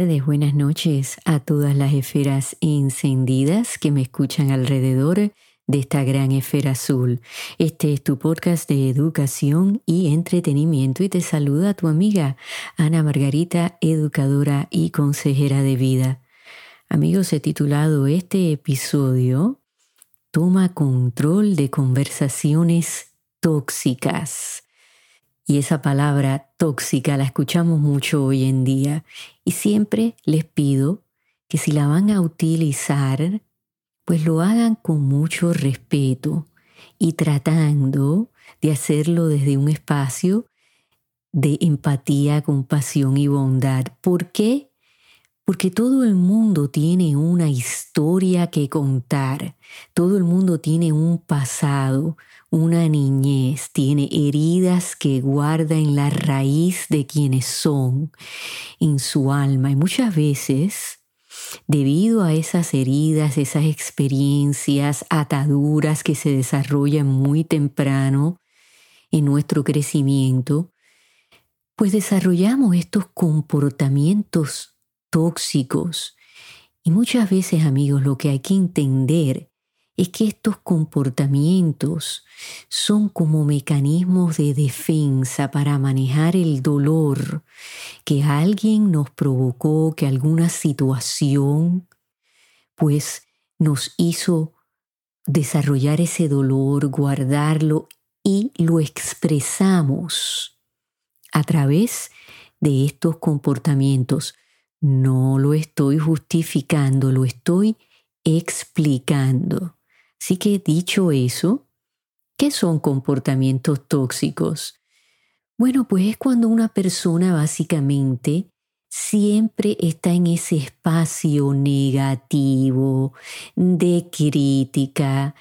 Tardes, buenas noches a todas las esferas encendidas que me escuchan alrededor de esta gran esfera azul. Este es tu podcast de educación y entretenimiento y te saluda tu amiga Ana Margarita, educadora y consejera de vida. Amigos, he titulado este episodio Toma control de conversaciones tóxicas. Y esa palabra tóxica la escuchamos mucho hoy en día y siempre les pido que si la van a utilizar, pues lo hagan con mucho respeto y tratando de hacerlo desde un espacio de empatía, compasión y bondad. ¿Por qué? Porque todo el mundo tiene una historia que contar, todo el mundo tiene un pasado, una niñez tiene heridas que guarda en la raíz de quienes son, en su alma. Y muchas veces, debido a esas heridas, esas experiencias, ataduras que se desarrollan muy temprano en nuestro crecimiento, pues desarrollamos estos comportamientos tóxicos. Y muchas veces, amigos, lo que hay que entender es que estos comportamientos son como mecanismos de defensa para manejar el dolor que alguien nos provocó, que alguna situación pues nos hizo desarrollar ese dolor, guardarlo y lo expresamos a través de estos comportamientos. No lo estoy justificando, lo estoy explicando. Así que dicho eso, ¿qué son comportamientos tóxicos? Bueno, pues es cuando una persona básicamente siempre está en ese espacio negativo, de crítica,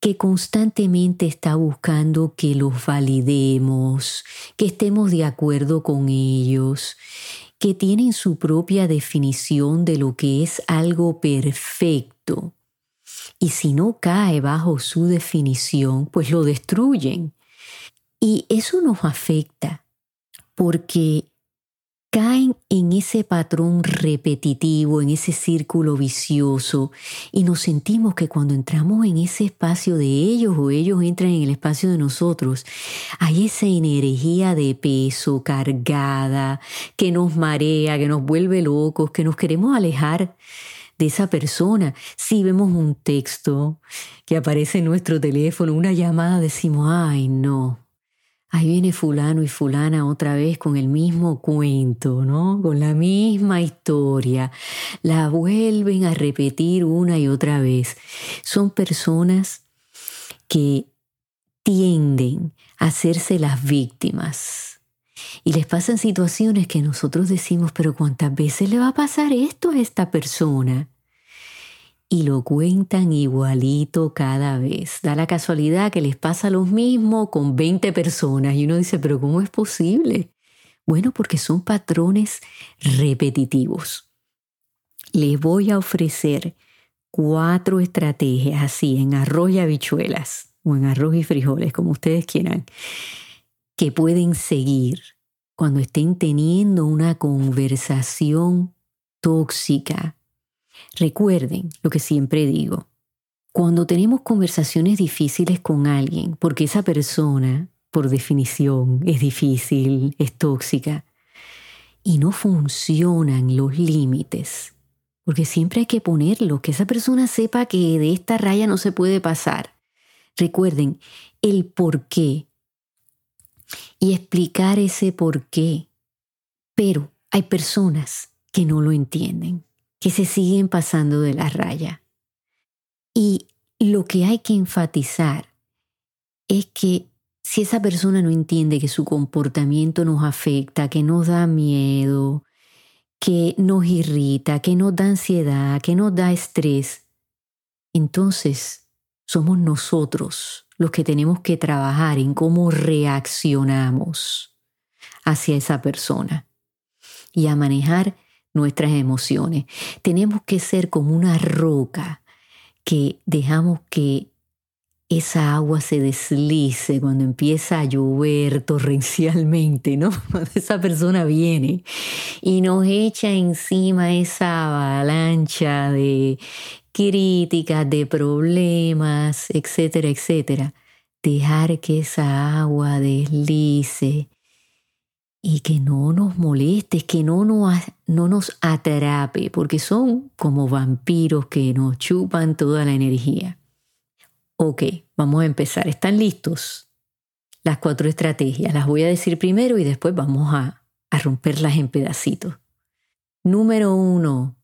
que constantemente está buscando que los validemos, que estemos de acuerdo con ellos, que tienen su propia definición de lo que es algo perfecto y si no cae bajo su definición, pues lo destruyen. Y eso nos afecta porque caen en ese patrón repetitivo, en ese círculo vicioso y nos sentimos que cuando entramos en ese espacio de ellos o ellos entran en el espacio de nosotros, hay esa energía de peso cargada que nos marea, que nos vuelve locos, que nos queremos alejar de esa persona. Si vemos un texto que aparece en nuestro teléfono, una llamada, decimos, ay no, ahí viene fulano y fulana otra vez con el mismo cuento, ¿no? Con la misma historia. La vuelven a repetir una y otra vez. Son personas que tienden a hacerse las víctimas y les pasan situaciones que nosotros decimos, pero ¿cuántas veces le va a pasar esto a esta persona? Y lo cuentan igualito cada vez. Da la casualidad que les pasa lo mismo con 20 personas y uno dice, pero ¿cómo es posible? Bueno, porque son patrones repetitivos. Les voy a ofrecer cuatro estrategias así en arroz y habichuelas o en arroz y frijoles, como ustedes quieran, que pueden seguir cuando estén teniendo una conversación tóxica. Recuerden lo que siempre digo. Cuando tenemos conversaciones difíciles con alguien, porque esa persona, por definición, es difícil, es tóxica, y no funcionan los límites, porque siempre hay que ponerlo, que esa persona sepa que de esta raya no se puede pasar. Recuerden, el por qué y explicar ese por qué. Pero hay personas que no lo entienden, que se siguen pasando de la raya. Y lo que hay que enfatizar es que si esa persona no entiende que su comportamiento nos afecta, que nos da miedo, que nos irrita, que nos da ansiedad, que nos da estrés, entonces somos nosotros los que tenemos que trabajar en cómo reaccionamos hacia esa persona y a manejar nuestras emociones. Tenemos que ser como una roca que dejamos que esa agua se deslice cuando empieza a llover torrencialmente, ¿no? Cuando esa persona viene y nos echa encima esa avalancha de críticas, de problemas, etcétera, etcétera. Dejar que esa agua deslice y que no nos moleste, que no nos, no nos atrape, porque son como vampiros que nos chupan toda la energía. Ok, vamos a empezar. ¿Están listos? Las cuatro estrategias. Las voy a decir primero y después vamos a, a romperlas en pedacitos. Número uno,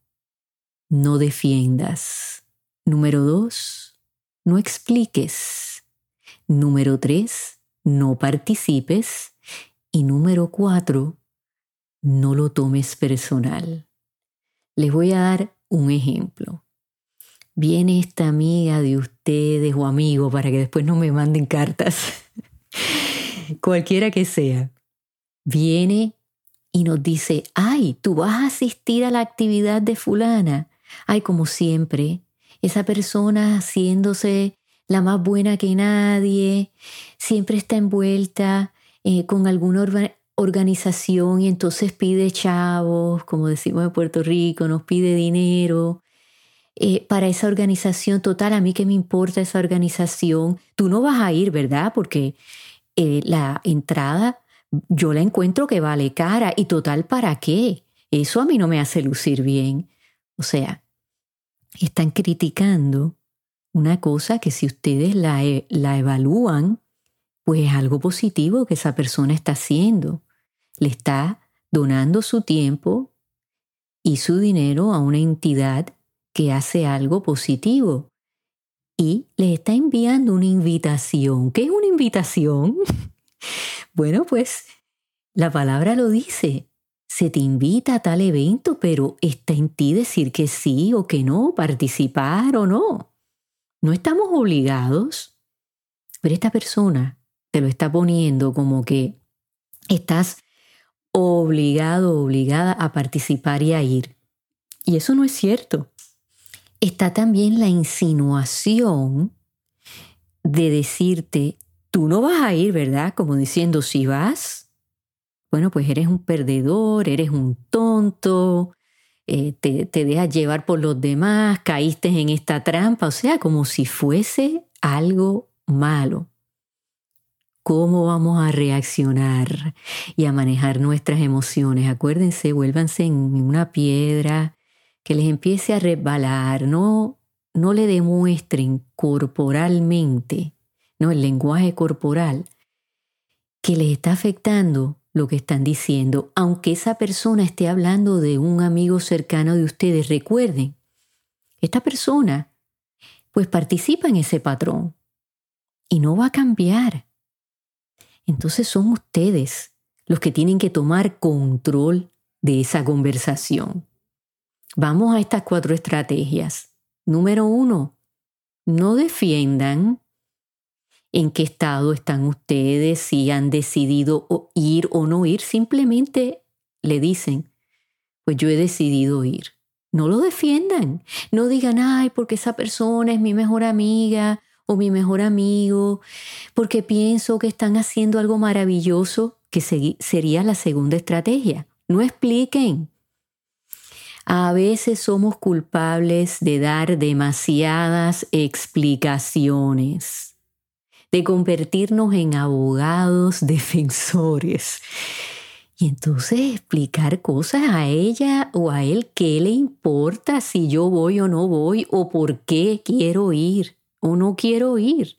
no defiendas. Número dos, no expliques. Número tres, no participes. Y número cuatro, no lo tomes personal. Les voy a dar un ejemplo viene esta amiga de ustedes o amigo para que después no me manden cartas, cualquiera que sea, viene y nos dice, ay, tú vas a asistir a la actividad de fulana. Ay, como siempre, esa persona haciéndose la más buena que nadie, siempre está envuelta eh, con alguna organización y entonces pide chavos, como decimos en Puerto Rico, nos pide dinero eh, para esa organización. Total, a mí que me importa esa organización. Tú no vas a ir, ¿verdad? Porque eh, la entrada yo la encuentro que vale cara y total, ¿para qué? Eso a mí no me hace lucir bien. O sea, están criticando una cosa que si ustedes la, e, la evalúan, pues es algo positivo que esa persona está haciendo. Le está donando su tiempo y su dinero a una entidad que hace algo positivo y le está enviando una invitación. ¿Qué es una invitación? bueno, pues la palabra lo dice. Se te invita a tal evento, pero está en ti decir que sí o que no, participar o no. No estamos obligados, pero esta persona te lo está poniendo como que estás obligado, obligada a participar y a ir. Y eso no es cierto está también la insinuación de decirte, tú no vas a ir, ¿verdad? Como diciendo, si vas, bueno, pues eres un perdedor, eres un tonto, eh, te, te dejas llevar por los demás, caíste en esta trampa, o sea, como si fuese algo malo. ¿Cómo vamos a reaccionar y a manejar nuestras emociones? Acuérdense, vuélvanse en una piedra, que les empiece a resbalar, no, no le demuestren corporalmente, no el lenguaje corporal, que les está afectando lo que están diciendo, aunque esa persona esté hablando de un amigo cercano de ustedes, recuerden, esta persona pues participa en ese patrón y no va a cambiar. Entonces son ustedes los que tienen que tomar control de esa conversación. Vamos a estas cuatro estrategias. Número uno, no defiendan en qué estado están ustedes, si han decidido ir o no ir, simplemente le dicen, pues yo he decidido ir. No lo defiendan, no digan, ay, porque esa persona es mi mejor amiga o mi mejor amigo, porque pienso que están haciendo algo maravilloso, que sería la segunda estrategia. No expliquen, a veces somos culpables de dar demasiadas explicaciones, de convertirnos en abogados defensores. Y entonces explicar cosas a ella o a él, qué le importa si yo voy o no voy, o por qué quiero ir o no quiero ir.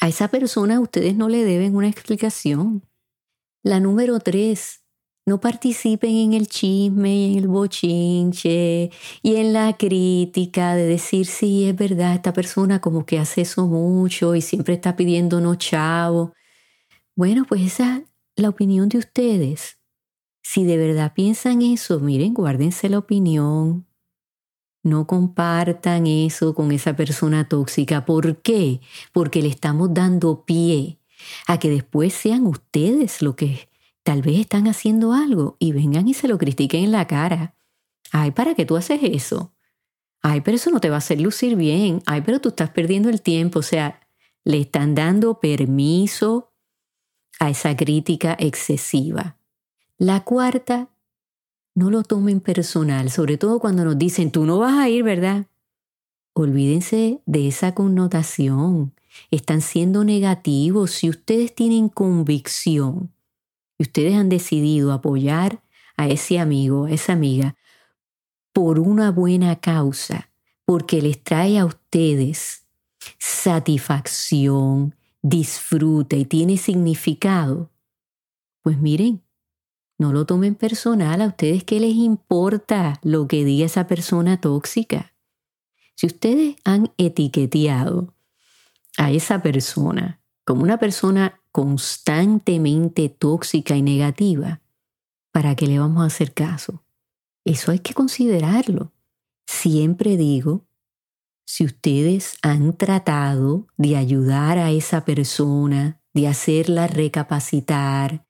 A esa persona ustedes no le deben una explicación. La número tres, no participen en el chisme y en el bochinche y en la crítica de decir, sí, es verdad, esta persona como que hace eso mucho y siempre está pidiéndonos chavo. Bueno, pues esa es la opinión de ustedes. Si de verdad piensan eso, miren, guárdense la opinión. No compartan eso con esa persona tóxica. ¿Por qué? Porque le estamos dando pie a que después sean ustedes lo que Tal vez están haciendo algo y vengan y se lo critiquen en la cara. Ay, ¿para qué tú haces eso? Ay, pero eso no te va a hacer lucir bien. Ay, pero tú estás perdiendo el tiempo. O sea, le están dando permiso a esa crítica excesiva. La cuarta, no lo tomen personal, sobre todo cuando nos dicen, tú no vas a ir, ¿verdad? Olvídense de esa connotación. Están siendo negativos. Si ustedes tienen convicción y ustedes han decidido apoyar a ese amigo, a esa amiga, por una buena causa, porque les trae a ustedes satisfacción, disfrute y tiene significado, pues miren, no lo tomen personal, a ustedes qué les importa lo que diga esa persona tóxica. Si ustedes han etiqueteado a esa persona como una persona constantemente tóxica y negativa, ¿para qué le vamos a hacer caso? Eso hay que considerarlo. Siempre digo, si ustedes han tratado de ayudar a esa persona, de hacerla recapacitar,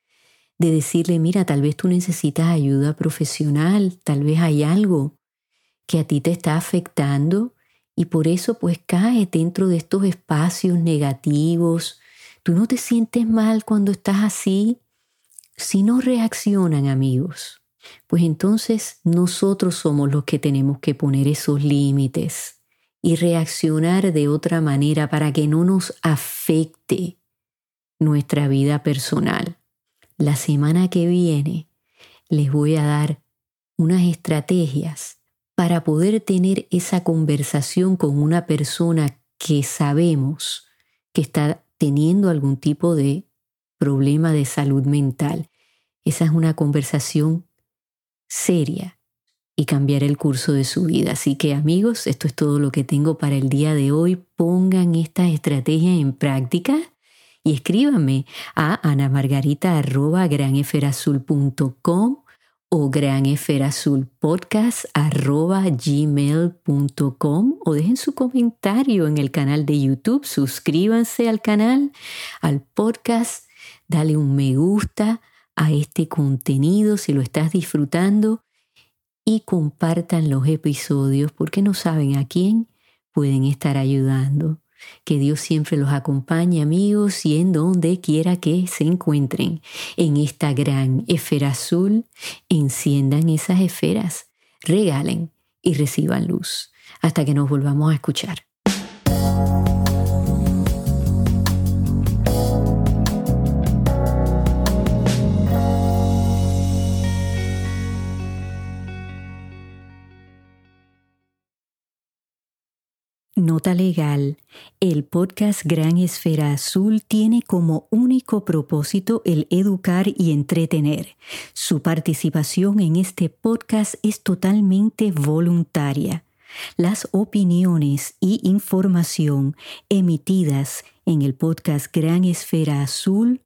de decirle, mira, tal vez tú necesitas ayuda profesional, tal vez hay algo que a ti te está afectando y por eso pues caes dentro de estos espacios negativos. Tú no te sientes mal cuando estás así. Si no reaccionan amigos, pues entonces nosotros somos los que tenemos que poner esos límites y reaccionar de otra manera para que no nos afecte nuestra vida personal. La semana que viene les voy a dar unas estrategias para poder tener esa conversación con una persona que sabemos que está teniendo algún tipo de problema de salud mental. Esa es una conversación seria y cambiar el curso de su vida. Así que amigos, esto es todo lo que tengo para el día de hoy. Pongan estas estrategias en práctica y escríbanme a anamargarita.granferazul.com o gmail.com o dejen su comentario en el canal de YouTube, suscríbanse al canal, al podcast, dale un me gusta a este contenido si lo estás disfrutando y compartan los episodios porque no saben a quién pueden estar ayudando. Que Dios siempre los acompañe amigos y en donde quiera que se encuentren en esta gran esfera azul, enciendan esas esferas, regalen y reciban luz. Hasta que nos volvamos a escuchar. Nota legal. El podcast Gran Esfera Azul tiene como único propósito el educar y entretener. Su participación en este podcast es totalmente voluntaria. Las opiniones y información emitidas en el podcast Gran Esfera Azul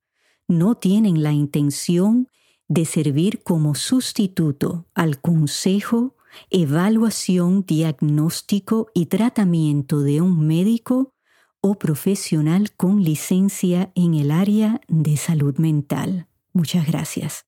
no tienen la intención de servir como sustituto al consejo evaluación, diagnóstico y tratamiento de un médico o profesional con licencia en el área de salud mental. Muchas gracias.